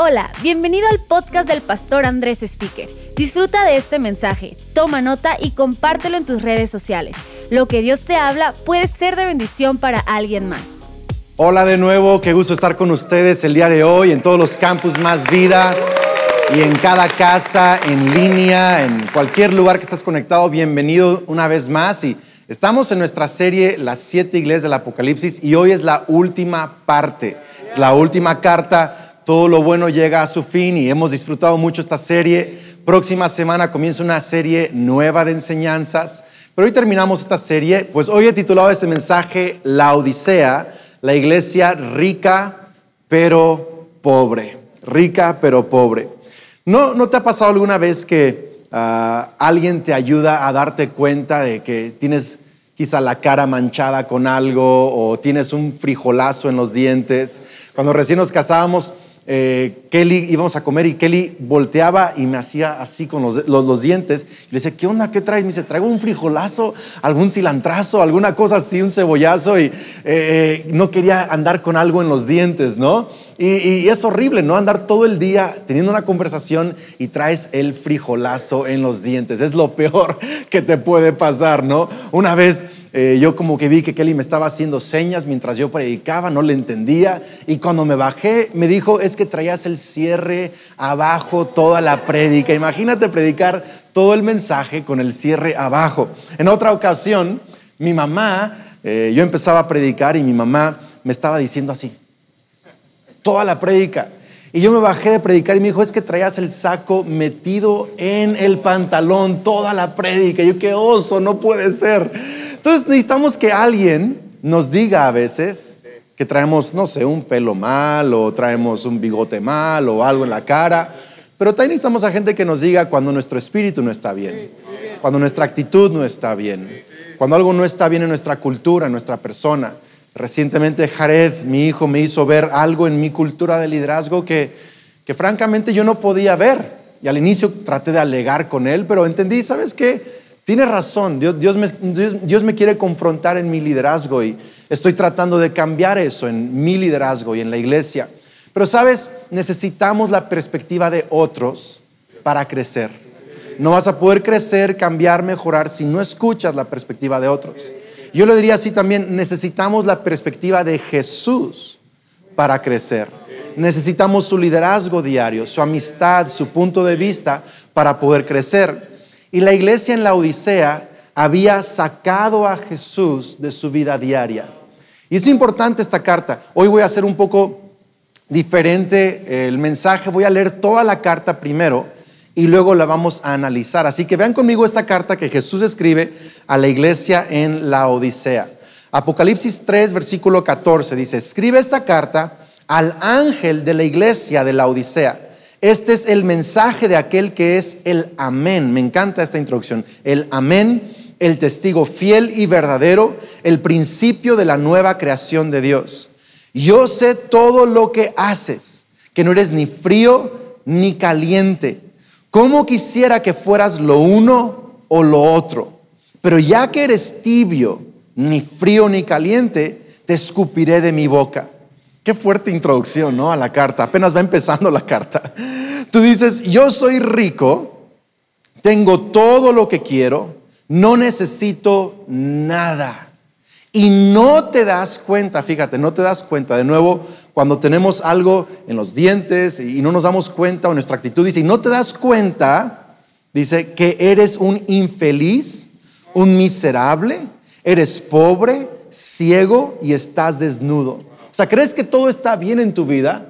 Hola, bienvenido al podcast del pastor Andrés Speaker. Disfruta de este mensaje, toma nota y compártelo en tus redes sociales. Lo que Dios te habla puede ser de bendición para alguien más. Hola de nuevo, qué gusto estar con ustedes el día de hoy en todos los campus Más Vida y en cada casa, en línea, en cualquier lugar que estés conectado. Bienvenido una vez más y estamos en nuestra serie Las siete iglesias del Apocalipsis y hoy es la última parte, es la última carta todo lo bueno llega a su fin y hemos disfrutado mucho esta serie. Próxima semana comienza una serie nueva de enseñanzas. Pero hoy terminamos esta serie, pues hoy he titulado este mensaje La Odisea, la iglesia rica pero pobre. Rica pero pobre. ¿No, no te ha pasado alguna vez que ah, alguien te ayuda a darte cuenta de que tienes quizá la cara manchada con algo o tienes un frijolazo en los dientes? Cuando recién nos casábamos, eh, Kelly íbamos a comer y Kelly volteaba y me hacía así con los, los, dientes. Y le decía, ¿qué onda? ¿Qué traes? Me dice, traigo un frijolazo, algún cilantrazo, alguna cosa así, un cebollazo. Y eh, eh, no quería andar con algo en los dientes, ¿no? Y, es horrible, ¿no? Andar todo el día teniendo una conversación y traes el frijolazo en los dientes. Es lo peor que te puede pasar, ¿no? Una vez yo como que vi que Kelly me estaba haciendo señas mientras yo predicaba, no le entendía. Y cuando me bajé, me dijo, es que traías el cierre abajo toda la prédica. Imagínate predicar todo el mensaje con el cierre abajo. En otra ocasión, mi mamá, eh, yo empezaba a predicar y mi mamá me estaba diciendo así, toda la prédica. Y yo me bajé de predicar y me dijo, es que traías el saco metido en el pantalón, toda la prédica. yo, qué oso, no puede ser. Entonces necesitamos que alguien nos diga a veces, que traemos, no sé, un pelo mal o traemos un bigote mal o algo en la cara. Pero también necesitamos a gente que nos diga cuando nuestro espíritu no está bien, cuando nuestra actitud no está bien, cuando algo no está bien en nuestra cultura, en nuestra persona. Recientemente Jared, mi hijo, me hizo ver algo en mi cultura de liderazgo que, que francamente yo no podía ver. Y al inicio traté de alegar con él, pero entendí, ¿sabes qué? Tiene razón, Dios, Dios, me, Dios, me, quiere confrontar en mi liderazgo y estoy tratando de cambiar eso en mi liderazgo y en la iglesia. Pero sabes, necesitamos la perspectiva de otros para crecer. No vas a poder crecer, cambiar, mejorar si no escuchas la perspectiva de otros. Yo le diría así también, necesitamos la perspectiva de Jesús para crecer. Necesitamos su liderazgo diario, su amistad, su punto de vista para poder crecer. Y la iglesia en la Odisea había sacado a Jesús de su vida diaria. Y es importante esta carta. Hoy voy a hacer un poco diferente el mensaje. Voy a leer toda la carta primero y luego la vamos a analizar. Así que vean conmigo esta carta que Jesús escribe a la iglesia en la Odisea. Apocalipsis 3, versículo 14 dice, escribe esta carta al ángel de la iglesia de la Odisea este es el mensaje de aquel que es el amén. Me encanta esta introducción. El amén, el testigo fiel y verdadero, el principio de la nueva creación de Dios. Yo sé todo lo que haces, que no eres ni frío ni caliente. ¿Cómo quisiera que fueras lo uno o lo otro? Pero ya que eres tibio, ni frío ni caliente, te escupiré de mi boca. Qué fuerte introducción, ¿no? A la carta. Apenas va empezando la carta. Tú dices, yo soy rico, tengo todo lo que quiero, no necesito nada. Y no te das cuenta, fíjate, no te das cuenta. De nuevo, cuando tenemos algo en los dientes y no nos damos cuenta o nuestra actitud dice, y no te das cuenta, dice que eres un infeliz, un miserable, eres pobre, ciego y estás desnudo. Sea, crees que todo está bien en tu vida,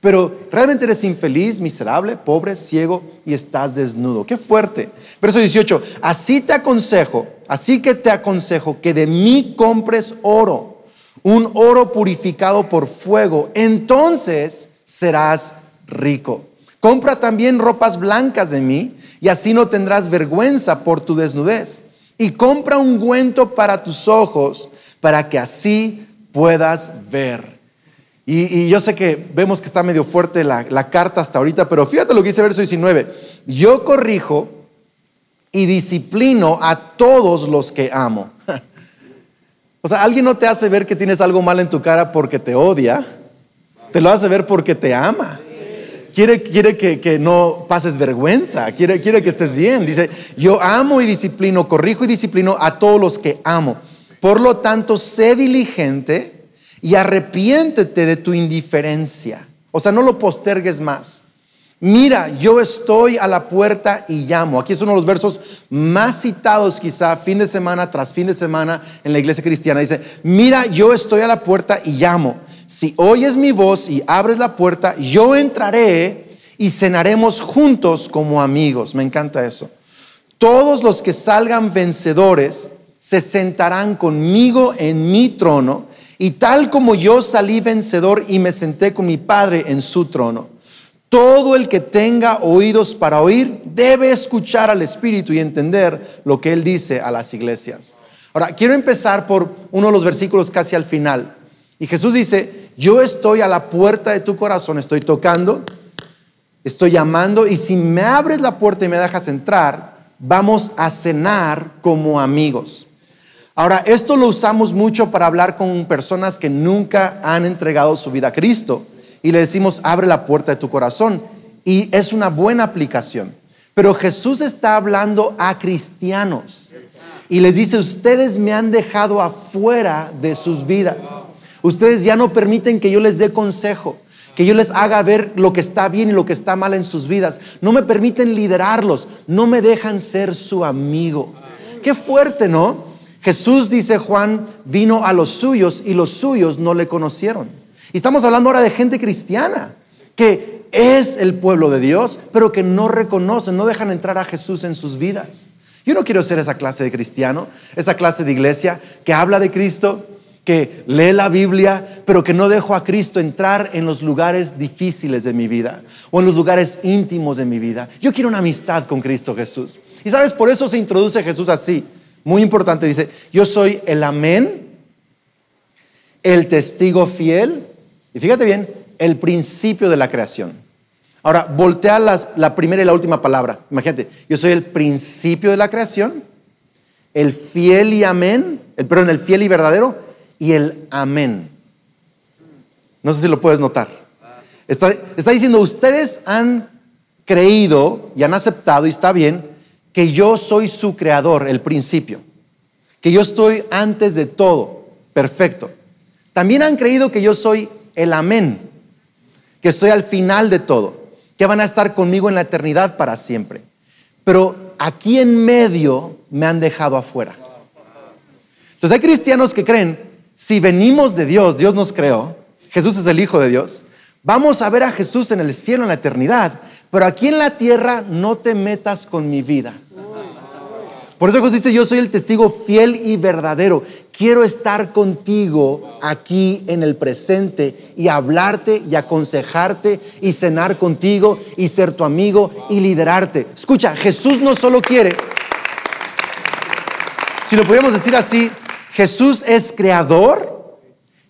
pero realmente eres infeliz, miserable, pobre, ciego y estás desnudo. Qué fuerte. Verso 18, así te aconsejo, así que te aconsejo que de mí compres oro, un oro purificado por fuego, entonces serás rico. Compra también ropas blancas de mí y así no tendrás vergüenza por tu desnudez. Y compra un ungüento para tus ojos para que así puedas ver. Y, yo sé que vemos que está medio fuerte la, carta hasta ahorita, pero fíjate lo que dice verso 19. Yo corrijo y disciplino a todos los que amo. O sea, alguien no te hace ver que tienes algo mal en tu cara porque te odia, te lo hace ver porque te ama. quiere, quiere que, que no pases vergüenza, quiere, quiere que estés bien. Dice, yo amo y disciplino, corrijo y disciplino a todos los que amo. Por lo tanto, sé diligente y arrepiéntete de tu indiferencia. O sea, no lo postergues más. Mira, yo estoy a la puerta y llamo. Aquí es uno de los versos más citados quizá fin de semana tras fin de semana en la iglesia cristiana. Dice, mira, yo estoy a la puerta y llamo. Si oyes mi voz y abres la puerta, yo entraré y cenaremos juntos como amigos. Me encanta eso. Todos los que salgan vencedores se sentarán conmigo en mi trono y tal como yo salí vencedor y me senté con mi Padre en su trono. Todo el que tenga oídos para oír debe escuchar al Espíritu y entender lo que Él dice a las iglesias. Ahora, quiero empezar por uno de los versículos casi al final. Y Jesús dice, yo estoy a la puerta de tu corazón, estoy tocando, estoy llamando, y si me abres la puerta y me dejas entrar, vamos a cenar como amigos. Ahora, esto lo usamos mucho para hablar con personas que nunca han entregado su vida a Cristo y le decimos, abre la puerta de tu corazón. Y es una buena aplicación. Pero Jesús está hablando a cristianos y les dice, ustedes me han dejado afuera de sus vidas. Ustedes ya no permiten que yo les dé consejo, que yo les haga ver lo que está bien y lo que está mal en sus vidas. No me permiten liderarlos, no me dejan ser su amigo. Qué fuerte, ¿no? Jesús, dice Juan, vino a los suyos y los suyos no le conocieron. Y estamos hablando ahora de gente cristiana, que es el pueblo de Dios, pero que no reconocen, no dejan entrar a Jesús en sus vidas. Yo no quiero ser esa clase de cristiano, esa clase de iglesia que habla de Cristo, que lee la Biblia, pero que no dejo a Cristo entrar en los lugares difíciles de mi vida o en los lugares íntimos de mi vida. Yo quiero una amistad con Cristo Jesús. Y sabes, por eso se introduce Jesús así. Muy importante, dice, yo soy el amén, el testigo fiel y fíjate bien, el principio de la creación. Ahora, voltea la primera y la última palabra. Imagínate, yo soy el principio de la creación, el fiel y amén, el, perdón, el fiel y verdadero y el amén. No sé si lo puedes notar. Está, está diciendo, ustedes han creído y han aceptado, y está bien, que yo soy su creador, el principio, que yo estoy antes de todo, perfecto. También han creído que yo soy el amén, que estoy al final de todo, que van a estar conmigo en la eternidad para siempre. Pero aquí en medio me han dejado afuera. Entonces hay cristianos que creen, si venimos de Dios, Dios nos creó, Jesús es el Hijo de Dios, vamos a ver a Jesús en el cielo, en la eternidad, pero aquí en la tierra no te metas con mi vida. Por eso Jesús dice, yo soy el testigo fiel y verdadero. Quiero estar contigo aquí en el presente y hablarte y aconsejarte y cenar contigo y ser tu amigo y liderarte. Escucha, Jesús no solo quiere, si lo pudiéramos decir así, Jesús es creador,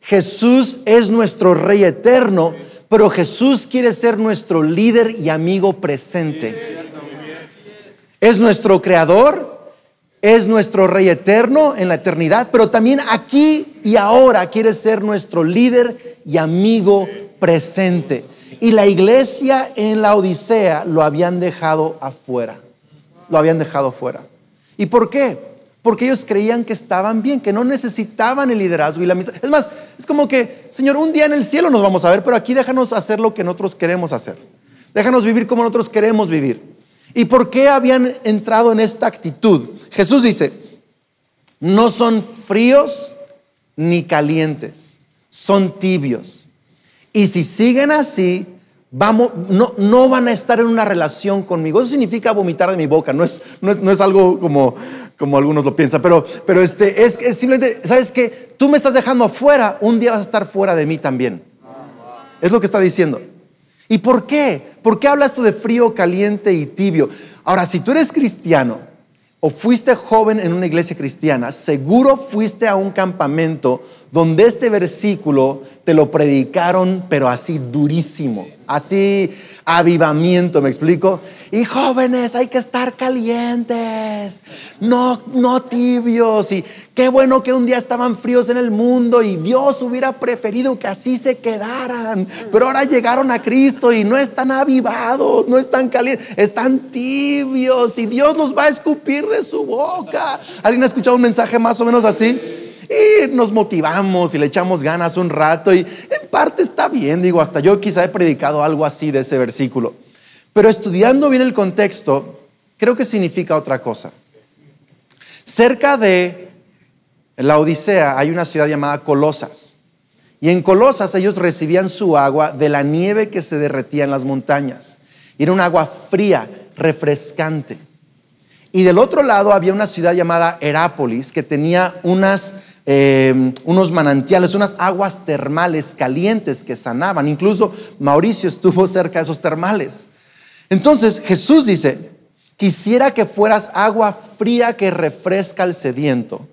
Jesús es nuestro rey eterno, pero Jesús quiere ser nuestro líder y amigo presente. Es nuestro creador, es nuestro Rey eterno en la eternidad, pero también aquí y ahora quiere ser nuestro líder y amigo presente. Y la iglesia en la Odisea lo habían dejado afuera, lo habían dejado afuera. ¿Y por qué? Porque ellos creían que estaban bien, que no necesitaban el liderazgo y la amistad. Es más, es como que, Señor, un día en el cielo nos vamos a ver, pero aquí déjanos hacer lo que nosotros queremos hacer. Déjanos vivir como nosotros queremos vivir. ¿Y por qué habían entrado en esta actitud? Jesús dice, no son fríos ni calientes, son tibios. Y si siguen así, vamos, no, no van a estar en una relación conmigo. Eso significa vomitar de mi boca, no es, no es, algo como, como algunos lo piensan, pero, pero este, es, es simplemente, ¿sabes qué? Tú me estás dejando afuera, un día vas a estar fuera de mí también. Es lo que está diciendo. ¿Y por qué? ¿Por qué hablas tú de frío, caliente y tibio? Ahora, si tú eres cristiano o fuiste joven en una iglesia cristiana, seguro fuiste a un campamento donde este versículo te lo predicaron, pero así durísimo. Así, avivamiento, ¿me explico? Y jóvenes, hay que estar calientes, no, no tibios. Y qué bueno que un día estaban fríos en el mundo y Dios hubiera preferido que así se quedaran. Pero ahora llegaron a Cristo y no están avivados, no están calientes, están tibios y Dios los va a escupir de su boca. ¿Alguien ha escuchado un mensaje más o menos así? Y nos motivamos y le echamos ganas un rato y en parte está bien, digo, hasta yo quizá he predicado algo así de ese versículo. Pero estudiando bien el contexto, creo que significa otra cosa. Cerca de la Odisea hay una ciudad llamada Colosas. Y en Colosas ellos recibían su agua de la nieve que se derretía en las montañas. Era un agua fría, refrescante. Y del otro lado había una ciudad llamada Herápolis que tenía unas Em, unos manantiales, unas aguas termales calientes que sanaban. Incluso Mauricio estuvo cerca de esos termales. Entonces Jesús dice, quisiera que fueras agua fría que refresca al sediento,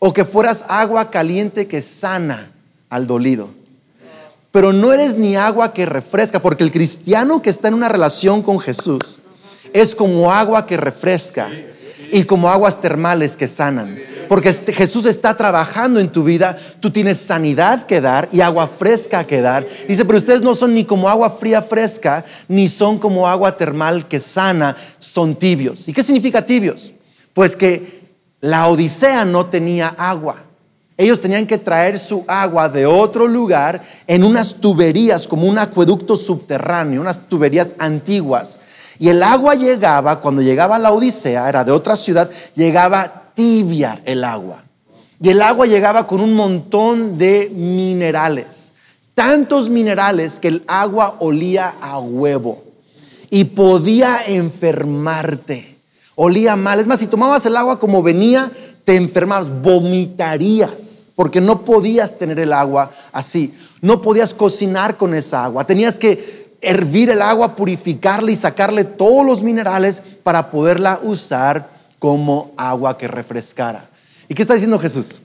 o que fueras agua caliente que sana al dolido. Pero no eres ni agua que refresca, porque el cristiano que está en una relación con Jesús es como agua que refresca y como aguas termales que sanan. Porque este, Jesús está trabajando en tu vida, tú tienes sanidad que dar y agua fresca que dar. Dice, pero ustedes no son ni como agua fría fresca, ni son como agua termal que sana, son tibios. ¿Y qué significa tibios? Pues que la Odisea no tenía agua. Ellos tenían que traer su agua de otro lugar en unas tuberías, como un acueducto subterráneo, unas tuberías antiguas. Y el agua llegaba, cuando llegaba a la Odisea, era de otra ciudad, llegaba tibia el agua. Y el agua llegaba con un montón de minerales. Tantos minerales que el agua olía a huevo y podía enfermarte. Olía mal. Es más, si tomabas el agua como venía, te enfermabas, vomitarías, porque no podías tener el agua así. No podías cocinar con esa agua. Tenías que hervir el agua, purificarla y sacarle todos los minerales para poderla usar como agua que refrescara. ¿Y qué está diciendo Jesús?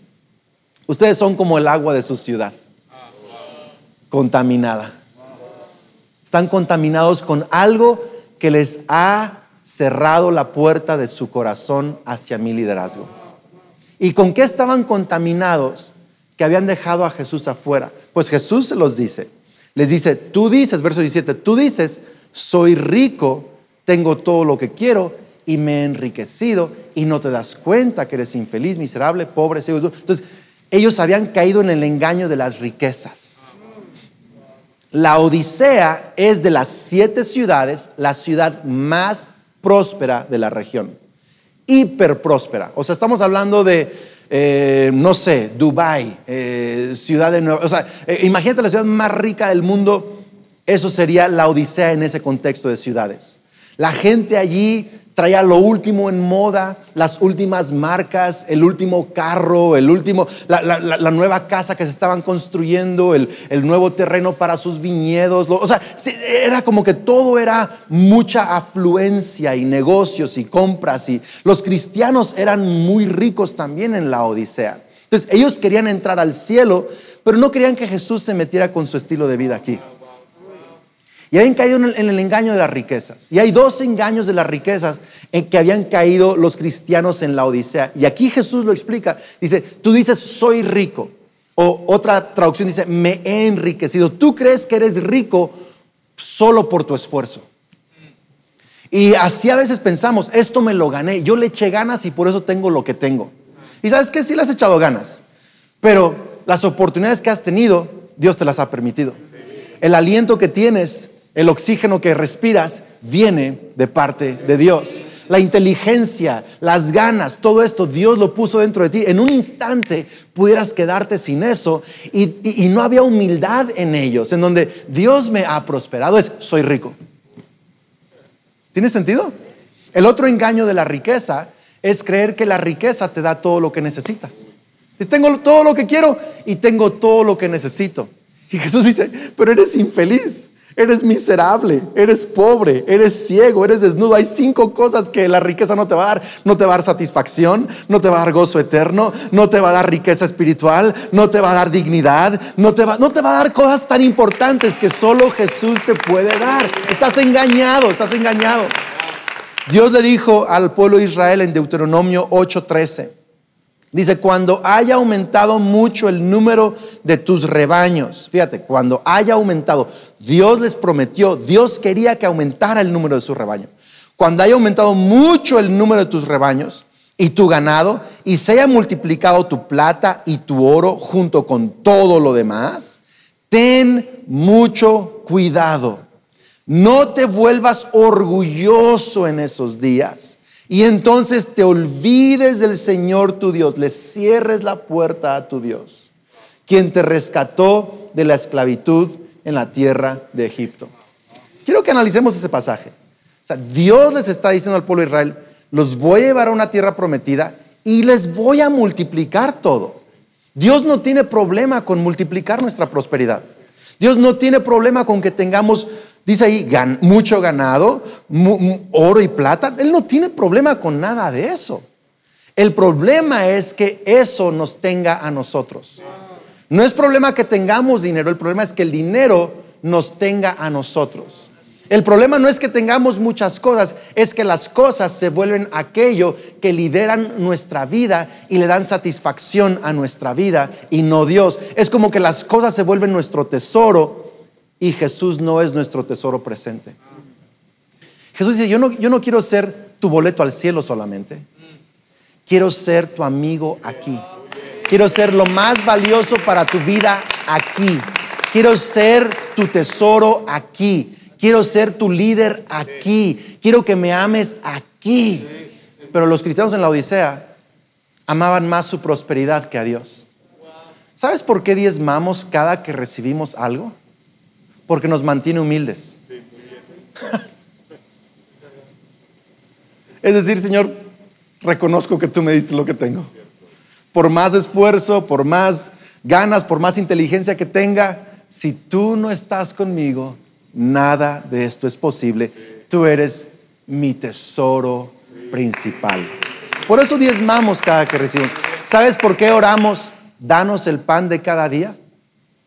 Ustedes son como el agua de su ciudad, contaminada. Están contaminados con algo que les ha cerrado la puerta de su corazón hacia mi liderazgo. ¿Y con qué estaban contaminados que habían dejado a Jesús afuera? Pues Jesús se los dice. Les dice, tú dices, verso 17, tú dices, soy rico, tengo todo lo que quiero y me he enriquecido y no te das cuenta que eres infeliz, miserable, pobre, ciego. Entonces, ellos habían caído en el engaño de las riquezas. La Odisea es de las siete ciudades la ciudad más próspera de la región. Hiper próspera. O sea, estamos hablando de, eh, no sé, Dubai, eh, ciudad de Nueva O sea, eh, imagínate la ciudad más rica del mundo. Eso sería la Odisea en ese contexto de ciudades. La gente allí traía lo último en moda, las últimas marcas, el último carro, el último, la, nueva casa que se estaban construyendo, el, nuevo terreno para sus viñedos. o sea, era como que todo era mucha afluencia y negocios y compras. Y los cristianos eran muy ricos también en la Odisea. Entonces ellos querían entrar al cielo, pero no querían que Jesús se metiera con su estilo de vida aquí. Y habían caído en el, engaño de las riquezas. Y hay dos engaños de las riquezas en que habían caído los cristianos en la Odisea. Y aquí Jesús lo explica. Dice, tú dices, soy rico. O otra traducción dice, me he enriquecido. Tú crees que eres rico solo por tu esfuerzo. Y así a veces pensamos, esto me lo gané, yo le eché ganas y por eso tengo lo que tengo. Y sabes que sí le has echado ganas, pero las oportunidades que has tenido, Dios te las ha permitido. El aliento que tienes el oxígeno que respiras viene de parte de Dios. La inteligencia, las ganas, todo esto Dios lo puso dentro de ti. En un instante pudieras quedarte sin eso y, no había humildad en ellos, en donde Dios me ha prosperado. Es, soy rico. ¿Tiene sentido? El otro engaño de la riqueza es creer que la riqueza te da todo lo que necesitas. Es, tengo todo lo que quiero y tengo todo lo que necesito. Y Jesús dice, pero eres infeliz. Eres miserable, eres pobre, eres ciego, eres desnudo. Hay cinco cosas que la riqueza no te va a dar. No te va a dar satisfacción, no te va a dar gozo eterno, no te va a dar riqueza espiritual, no te va a dar dignidad, no te va, no te va a dar cosas tan importantes que solo Jesús te puede dar. Estás engañado, estás engañado. Dios le dijo al pueblo de Israel en Deuteronomio 8:13. Dice, cuando haya aumentado mucho el número de tus rebaños, fíjate, cuando haya aumentado, Dios les prometió, Dios quería que aumentara el número de su rebaño. Cuando haya aumentado mucho el número de tus rebaños y tu ganado, y se haya multiplicado tu plata y tu oro junto con todo lo demás, ten mucho cuidado. No te vuelvas orgulloso en esos días y entonces te olvides del Señor tu Dios, le cierres la puerta a tu Dios, quien te rescató de la esclavitud en la tierra de Egipto. Quiero que analicemos ese pasaje. O sea, Dios les está diciendo al pueblo de Israel, los voy a llevar a una tierra prometida y les voy a multiplicar todo. Dios no tiene problema con multiplicar nuestra prosperidad. Dios no tiene problema con que tengamos Dice ahí, mucho ganado, oro y plata. Él no tiene problema con nada de eso. El problema es que eso nos tenga a nosotros. No es problema que tengamos dinero, el problema es que el dinero nos tenga a nosotros. El problema no es que tengamos muchas cosas, es que las cosas se vuelven aquello que lideran nuestra vida y le dan satisfacción a nuestra vida y no Dios. Es como que las cosas se vuelven nuestro tesoro y Jesús no es nuestro tesoro presente. Jesús dice, yo no, yo no quiero ser tu boleto al cielo solamente, quiero ser tu amigo aquí. Quiero ser lo más valioso para tu vida aquí. Quiero ser tu tesoro aquí. Quiero ser tu líder aquí. Quiero que me ames aquí. Pero los cristianos en la Odisea amaban más su prosperidad que a Dios. ¿Sabes por qué diezmamos cada que recibimos algo? Porque nos mantiene humildes. es decir, Señor, reconozco que tú me diste lo que tengo. Por más esfuerzo, por más ganas, por más inteligencia que tenga, si tú no estás conmigo, nada de esto es posible. Tú eres mi tesoro principal. Por eso diezmamos cada que recibimos. ¿Sabes por qué oramos? Danos el pan de cada día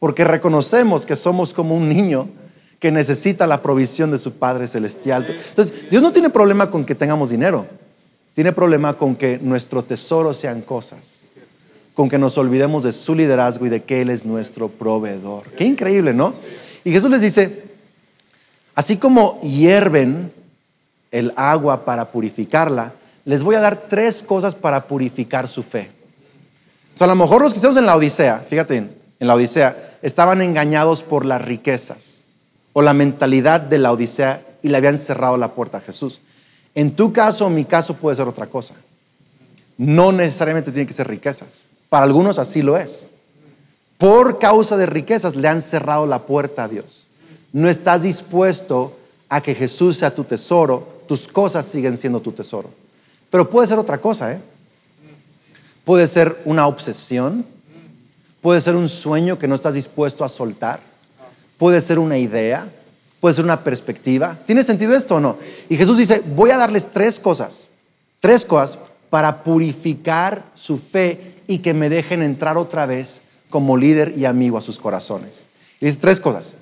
porque reconocemos que somos como un niño que necesita la provisión de su Padre Celestial. Entonces, Dios no tiene problema con que tengamos dinero, tiene problema con que nuestro tesoro sean cosas, con que nos olvidemos de su liderazgo y de que Él es nuestro proveedor. Qué increíble, ¿no? Y Jesús les dice, así como hierven el agua para purificarla, les voy a dar tres cosas para purificar su fe. O sea, a lo mejor los que estamos en la Odisea, fíjate, en la Odisea, estaban engañados por las riquezas o la mentalidad de la Odisea y le habían cerrado la puerta a Jesús. En tu caso o mi caso puede ser otra cosa. No necesariamente tiene que ser riquezas. Para algunos así lo es. Por causa de riquezas le han cerrado la puerta a Dios. No estás dispuesto a que Jesús sea tu tesoro, tus cosas siguen siendo tu tesoro. Pero puede ser otra cosa, ¿eh? Puede ser una obsesión, Puede ser un sueño que no estás dispuesto a soltar. Puede ser una idea. Puede ser una perspectiva. ¿Tiene sentido esto o no? Y Jesús dice, voy a darles tres cosas. Tres cosas para purificar su fe y que me dejen entrar otra vez como líder y amigo a sus corazones. Dice tres cosas.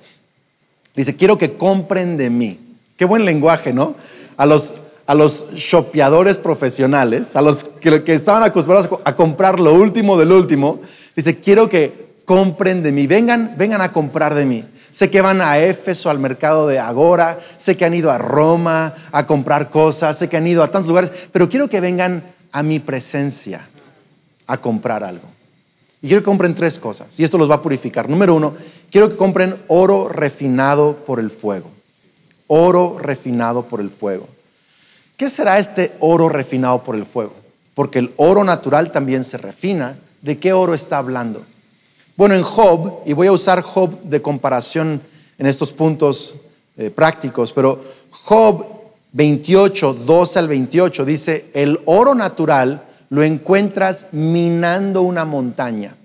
Dice, quiero que compren de mí. Qué buen lenguaje, ¿no? A los, a los shopeadores profesionales, a los que estaban acostumbrados a comprar lo último del último, Dice, quiero que compren de mí, vengan, vengan a comprar de mí. Sé que van a Éfeso, al mercado de Agora, sé que han ido a Roma a comprar cosas, sé que han ido a tantos lugares, pero quiero que vengan a mi presencia a comprar algo. Y quiero que compren tres cosas, y esto los va a purificar. Número uno, quiero que compren oro refinado por el fuego. Oro refinado por el fuego. ¿Qué será este oro refinado por el fuego? Porque el oro natural también se refina ¿De qué oro está hablando? Bueno, en Job, y voy a usar Job de comparación en estos puntos eh, prácticos, pero Job 28, 12 al 28 dice, el oro natural lo encuentras minando una montaña,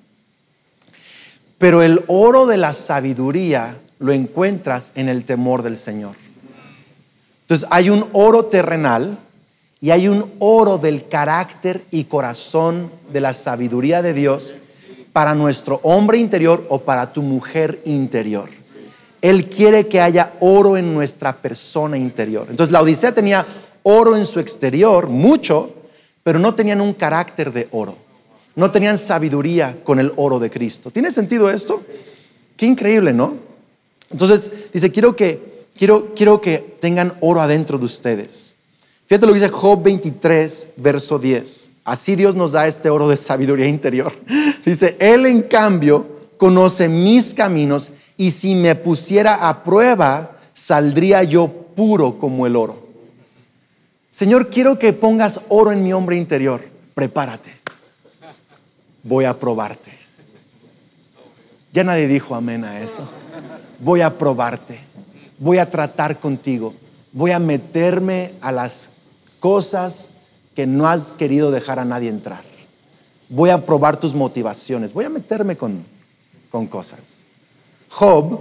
pero el oro de la sabiduría lo encuentras en el temor del Señor. Entonces hay un oro terrenal y hay un oro del carácter y corazón de la sabiduría de Dios para nuestro hombre interior o para tu mujer interior. Él quiere que haya oro en nuestra persona interior. Entonces la Odisea tenía oro en su exterior, mucho, pero no tenían un carácter de oro. No tenían sabiduría con el oro de Cristo. ¿Tiene sentido esto? Qué increíble, ¿no? Entonces dice, quiero que, quiero, quiero que tengan oro adentro de ustedes. Fíjate lo que dice Job 23, verso 10. Así Dios nos da este oro de sabiduría interior. Dice, Él en cambio conoce mis caminos y si me pusiera a prueba, saldría yo puro como el oro. Señor, quiero que pongas oro en mi hombre interior. Prepárate. Voy a probarte. Ya nadie dijo amén a eso. Voy a probarte. Voy a tratar contigo. Voy a meterme a las cosas que no has querido dejar a nadie entrar. Voy a probar tus motivaciones, voy a meterme con, con cosas. Job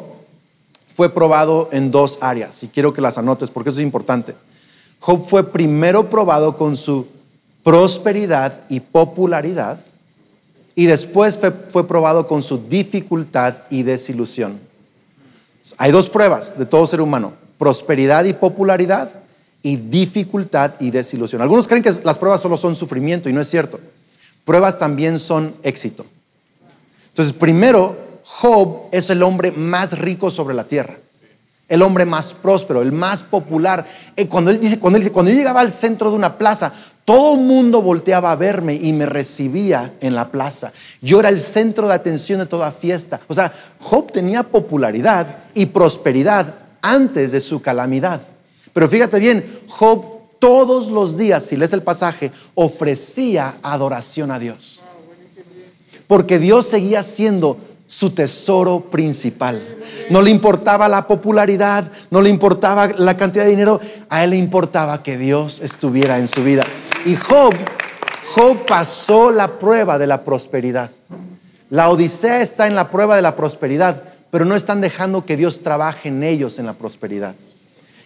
fue probado en dos áreas y quiero que las anotes porque eso es importante. Job fue primero probado con su prosperidad y popularidad y después fue, fue, probado con su dificultad y desilusión. Hay dos pruebas de todo ser humano, prosperidad y popularidad y dificultad y desilusión. Algunos creen que las pruebas solo son sufrimiento y no es cierto. Pruebas también son éxito. Entonces, primero, Job es el hombre más rico sobre la tierra, el hombre más próspero, el más popular. Eh, cuando él dice, cuando él dice, cuando yo llegaba al centro de una plaza, todo el mundo volteaba a verme y me recibía en la plaza. Yo era el centro de atención de toda fiesta. O sea, Job tenía popularidad y prosperidad antes de su calamidad. Pero fíjate bien, Job todos los días, si lees el pasaje, ofrecía adoración a Dios. Porque Dios seguía siendo su tesoro principal. No le importaba la popularidad, no le importaba la cantidad de dinero, a él le importaba que Dios estuviera en su vida. Y Job, Job pasó la prueba de la prosperidad. La Odisea está en la prueba de la prosperidad, pero no están dejando que Dios trabaje en ellos en la prosperidad.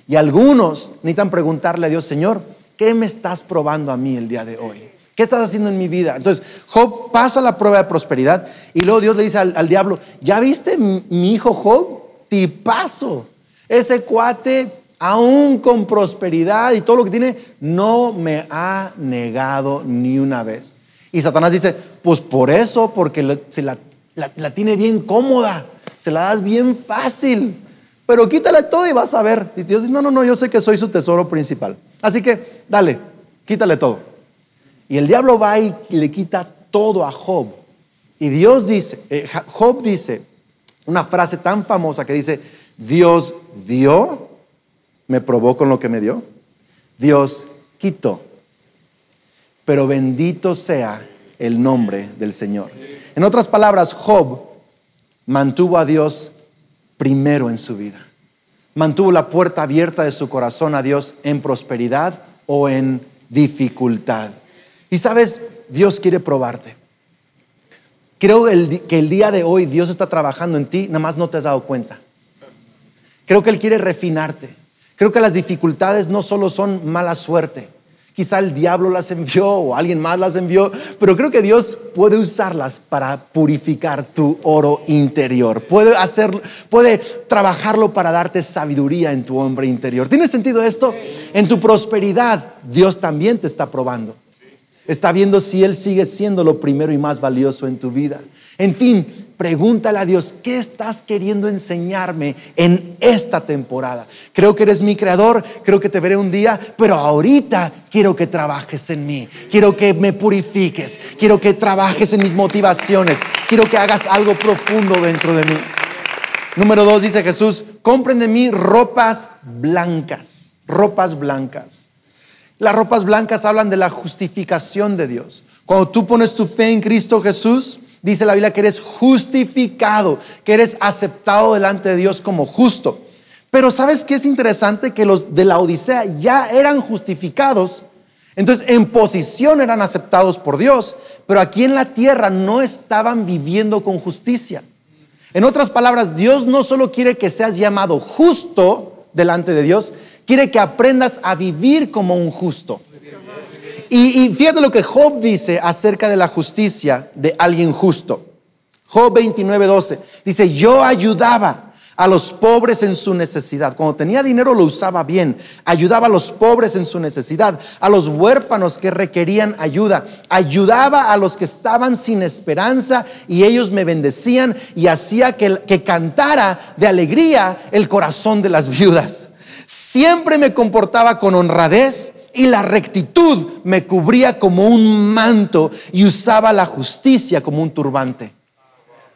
Y algunos necesitan preguntarle a Dios, Señor, ¿qué me estás probando a mí el día de hoy? ¿Qué estás haciendo en mi vida? Entonces, Job pasa la prueba de prosperidad y luego Dios le dice al, diablo, ¿ya viste mi hijo Job? Tipazo. Ese cuate, aún con prosperidad y todo lo que tiene, no me ha negado ni una vez. Y Satanás dice, pues por eso, porque se la, la tiene bien cómoda, se la das bien fácil pero quítale todo y vas a ver. Y Dios dice, no, no, no, yo sé que soy su tesoro principal. Así que, dale, quítale todo. Y el diablo va y le quita todo a Job. Y Dios dice, eh, Job dice una frase tan famosa que dice, Dios dio, me probó con lo que me dio. Dios quitó. Pero bendito sea el nombre del Señor. En otras palabras, Job mantuvo a Dios primero en su vida. Mantuvo la puerta abierta de su corazón a Dios en prosperidad o en dificultad. Y sabes, Dios quiere probarte. Creo que el día de hoy Dios está trabajando en ti, nada más no te has dado cuenta. Creo que Él quiere refinarte. Creo que las dificultades no solo son mala suerte. Quizá el diablo las envió o alguien más las envió, pero creo que Dios puede usarlas para purificar tu oro interior. Puede hacer, puede trabajarlo para darte sabiduría en tu hombre interior. ¿Tiene sentido esto? En tu prosperidad, Dios también te está probando. Está viendo si Él sigue siendo lo primero y más valioso en tu vida. En fin, pregúntale a Dios, ¿qué estás queriendo enseñarme en esta temporada? Creo que eres mi creador, creo que te veré un día, pero ahorita quiero que trabajes en mí, quiero que me purifiques, quiero que trabajes en mis motivaciones, quiero que hagas algo profundo dentro de mí. Número dos, dice Jesús, compren de mí ropas blancas, ropas blancas. Las ropas blancas hablan de la justificación de Dios. Cuando tú pones tu fe en Cristo Jesús, dice la Biblia que eres justificado, que eres aceptado delante de Dios como justo. Pero ¿sabes qué es interesante? Que los de la Odisea ya eran justificados, entonces en posición eran aceptados por Dios, pero aquí en la tierra no estaban viviendo con justicia. En otras palabras, Dios no solo quiere que seas llamado justo delante de Dios, quiere que aprendas a vivir como un justo. Y, fíjate lo que Job dice acerca de la justicia de alguien justo. Job 29, 12. Dice, yo ayudaba a los pobres en su necesidad. Cuando tenía dinero lo usaba bien. Ayudaba a los pobres en su necesidad, a los huérfanos que requerían ayuda. Ayudaba a los que estaban sin esperanza y ellos me bendecían y hacía que, que cantara de alegría el corazón de las viudas. Siempre me comportaba con honradez y la rectitud me cubría como un manto y usaba la justicia como un turbante.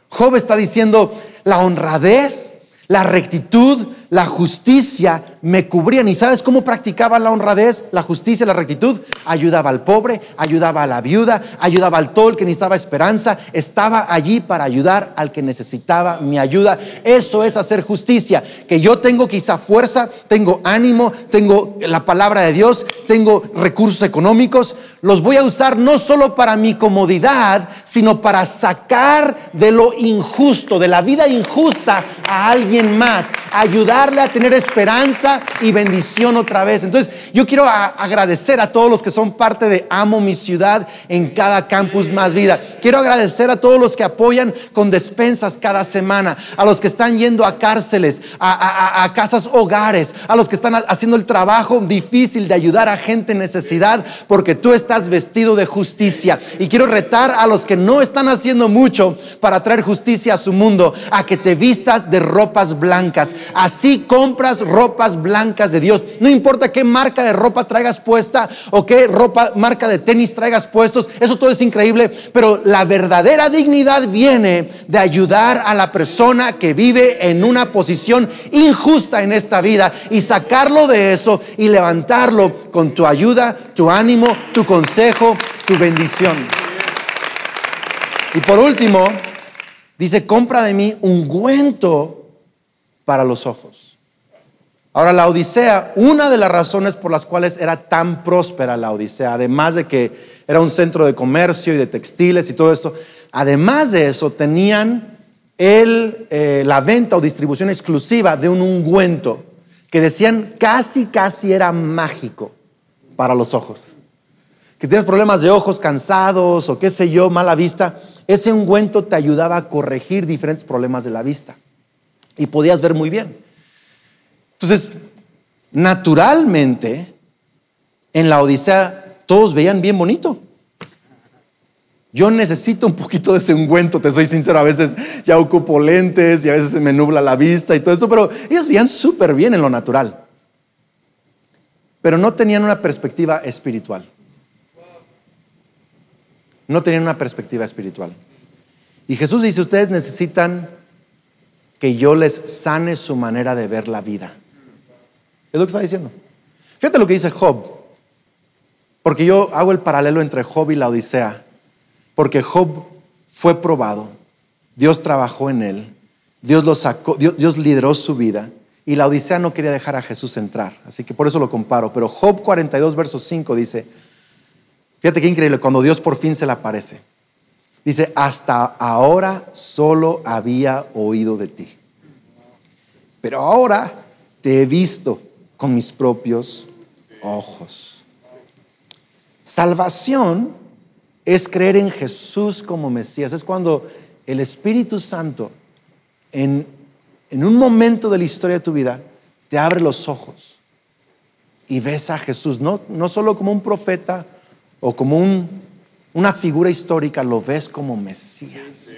Job está diciendo, la honradez, la rectitud, la justicia me cubrían. ¿Y sabes cómo practicaba la honradez, la justicia, la rectitud? Ayudaba al pobre, ayudaba a la viuda, ayudaba al todo el que necesitaba esperanza. Estaba allí para ayudar al que necesitaba mi ayuda. Eso es hacer justicia. Que yo tengo quizá fuerza, tengo ánimo, tengo la palabra de Dios, tengo recursos económicos. Los voy a usar no solo para mi comodidad, sino para sacar de lo injusto, de la vida injusta a alguien más. Ayudarle a tener esperanza y bendición otra vez. Entonces, yo quiero agradecer a todos los que son parte de Amo mi ciudad en cada campus más vida. Quiero agradecer a todos los que apoyan con despensas cada semana, a los que están yendo a cárceles, a, casas hogares, a los que están haciendo el trabajo difícil de ayudar a gente en necesidad, porque tú estás vestido de justicia. Y quiero retar a los que no están haciendo mucho para traer justicia a su mundo, a que te vistas de ropas blancas. Así compras ropas blancas de Dios. No importa qué marca de ropa traigas puesta o qué ropa, marca de tenis traigas puestos, eso todo es increíble, pero la verdadera dignidad viene de ayudar a la persona que vive en una posición injusta en esta vida y sacarlo de eso y levantarlo con tu ayuda, tu ánimo, tu consejo, tu bendición. Y por último, dice, compra de mí ungüento para los ojos. Ahora, la Odisea, una de las razones por las cuales era tan próspera la Odisea, además de que era un centro de comercio y de textiles y todo eso, además de eso, tenían el, eh, la venta o distribución exclusiva de un ungüento que decían casi, casi era mágico para los ojos. Que tienes problemas de ojos cansados o qué sé yo, mala vista, ese ungüento te ayudaba a corregir diferentes problemas de la vista y podías ver muy bien. Entonces, naturalmente, en la Odisea todos veían bien bonito. Yo necesito un poquito de ese ungüento, te soy sincero, a veces ya ocupo lentes y a veces se me nubla la vista y todo eso, pero ellos veían súper bien en lo natural. Pero no tenían una perspectiva espiritual. No tenían una perspectiva espiritual. Y Jesús dice, ustedes necesitan que yo les sane su manera de ver la vida. Es lo que está diciendo. Fíjate lo que dice Job. Porque yo hago el paralelo entre Job y la Odisea. Porque Job fue probado. Dios trabajó en él. Dios lo sacó, Dios, lideró su vida. Y la Odisea no quería dejar a Jesús entrar. Así que por eso lo comparo. Pero Job 42, verso 5 dice, fíjate qué increíble, cuando Dios por fin se le aparece. Dice, hasta ahora solo había oído de ti. Pero ahora te he visto con mis propios ojos. Salvación es creer en Jesús como Mesías. Es cuando el Espíritu Santo, en, un momento de la historia de tu vida, te abre los ojos y ves a Jesús, no, no solo como un profeta o como un, una figura histórica, lo ves como Mesías,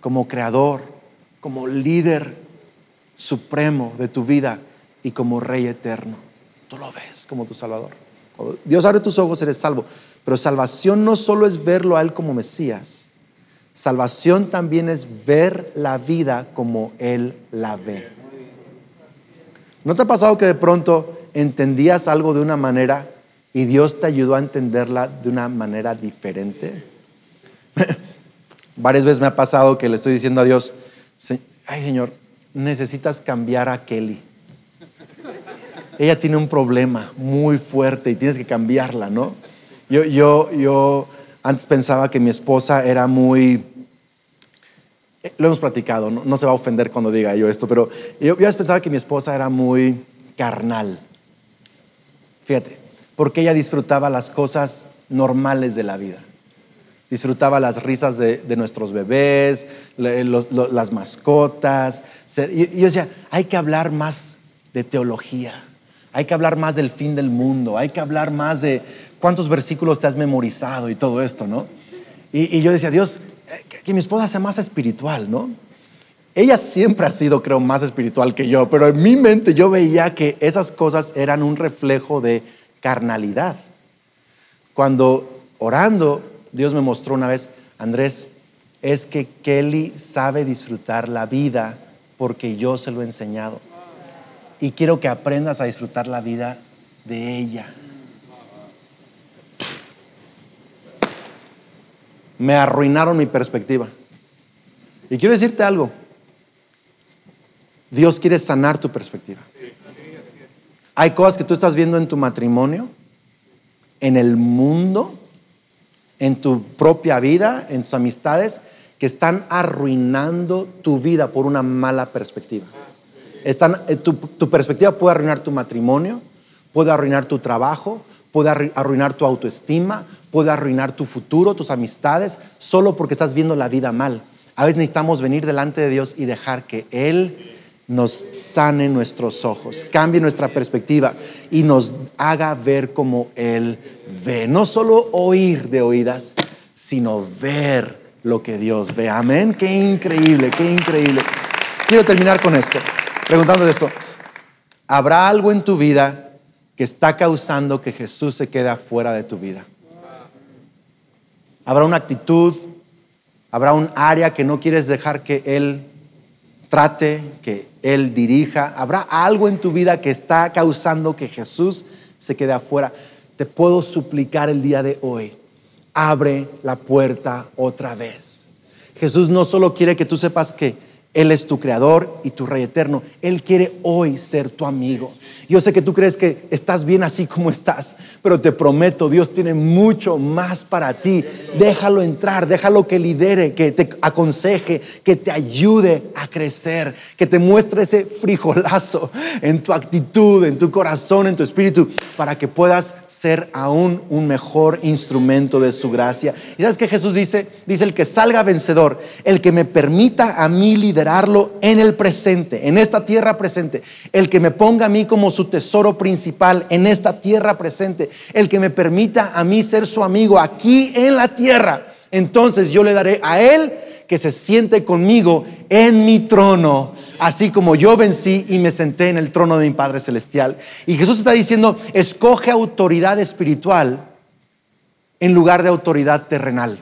como creador, como líder supremo de tu vida y como Rey eterno. Tú lo ves como tu Salvador. Dios abre tus ojos, eres salvo. Pero salvación no solo es verlo a Él como Mesías. Salvación también es ver la vida como Él la ve. ¿No te ha pasado que de pronto entendías algo de una manera y Dios te ayudó a entenderla de una manera diferente? Varias veces me ha pasado que le estoy diciendo a Dios, ay Señor, necesitas cambiar a Kelly ella tiene un problema muy fuerte y tienes que cambiarla, ¿no? Yo, yo, yo antes pensaba que mi esposa era muy, eh, lo hemos platicado, no, se va a ofender cuando diga yo esto, pero yo, yo pensaba que mi esposa era muy carnal. Fíjate, porque ella disfrutaba las cosas normales de la vida. Disfrutaba las risas de, nuestros bebés, las mascotas. Y yo decía, hay que hablar más de teología, hay que hablar más del fin del mundo, hay que hablar más de cuántos versículos te has memorizado y todo esto, ¿no? Y, yo decía, Dios, eh, que, que mi esposa sea más espiritual, ¿no? Ella siempre ha sido, creo, más espiritual que yo, pero en mi mente yo veía que esas cosas eran un reflejo de carnalidad. Cuando orando, Dios me mostró una vez, Andrés, es que Kelly sabe disfrutar la vida porque yo se lo he enseñado. Y quiero que aprendas a disfrutar la vida de ella. Me arruinaron mi perspectiva. Y quiero decirte algo. Dios quiere sanar tu perspectiva. Hay cosas que tú estás viendo en tu matrimonio, en el mundo, en tu propia vida, en tus amistades, que están arruinando tu vida por una mala perspectiva. Están, eh, tu, tu perspectiva puede arruinar tu matrimonio, puede arruinar tu trabajo, puede arruinar tu autoestima, puede arruinar tu futuro, tus amistades, solo porque estás viendo la vida mal. A veces necesitamos venir delante de Dios y dejar que Él nos sane nuestros ojos, cambie nuestra perspectiva y nos haga ver como Él ve. No solo oír de oídas, sino ver lo que Dios ve. Amén. Qué increíble, qué increíble. Quiero terminar con esto, preguntando esto. ¿Habrá algo en tu vida que está causando que Jesús se quede afuera de tu vida? ¿Habrá una actitud? ¿Habrá un área que no quieres dejar que Él trate, que Él dirija. Habrá algo en tu vida que está causando que Jesús se quede afuera. Te puedo suplicar el día de hoy, abre la puerta otra vez. Jesús no solo quiere que tú sepas que él es tu creador y tu rey eterno. Él quiere hoy ser tu amigo. Yo sé que tú crees que estás bien así como estás, pero te prometo, Dios tiene mucho más para ti. Déjalo entrar, déjalo que lidere, que te aconseje, que te ayude a crecer, que te muestre ese frijolazo en tu actitud, en tu corazón, en tu espíritu, para que puedas ser aún un mejor instrumento de su gracia. ¿Y sabes qué Jesús dice? Dice el que salga vencedor, el que me permita a mí liderar en el presente, en esta tierra presente. El que me ponga a mí como su tesoro principal en esta tierra presente. El que me permita a mí ser su amigo aquí en la tierra. Entonces yo le daré a él que se siente conmigo en mi trono, así como yo vencí y me senté en el trono de mi Padre Celestial. Y Jesús está diciendo, escoge autoridad espiritual en lugar de autoridad terrenal.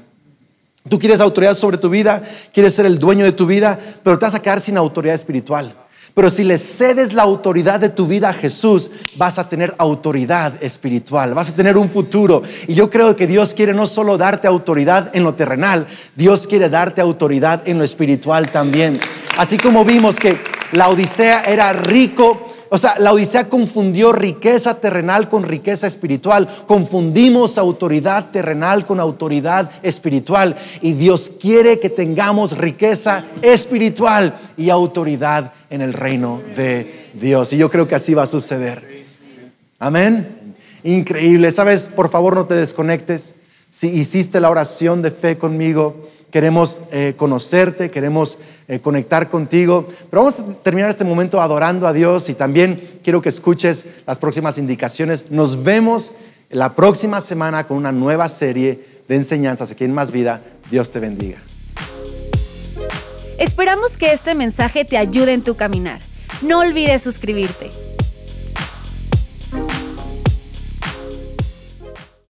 Tú quieres autoridad sobre tu vida, quieres ser el dueño de tu vida, pero te vas a quedar sin autoridad espiritual. Pero si le cedes la autoridad de tu vida a Jesús, vas a tener autoridad espiritual, vas a tener un futuro. Y yo creo que Dios quiere no solo darte autoridad en lo terrenal, Dios quiere darte autoridad en lo espiritual también. Así como vimos que la Odisea era rico o sea, la Odisea confundió riqueza terrenal con riqueza espiritual. Confundimos autoridad terrenal con autoridad espiritual. Y Dios quiere que tengamos riqueza espiritual y autoridad en el reino de Dios. Y yo creo que así va a suceder. Amén. Increíble. Sabes, por favor no te desconectes. Si hiciste la oración de fe conmigo, queremos eh, conocerte, queremos eh, conectar contigo. Pero vamos a terminar este momento adorando a Dios y también quiero que escuches las próximas indicaciones. Nos vemos la próxima semana con una nueva serie de enseñanzas aquí en Más Vida. Dios te bendiga. Esperamos que este mensaje te ayude en tu caminar. No olvides suscribirte.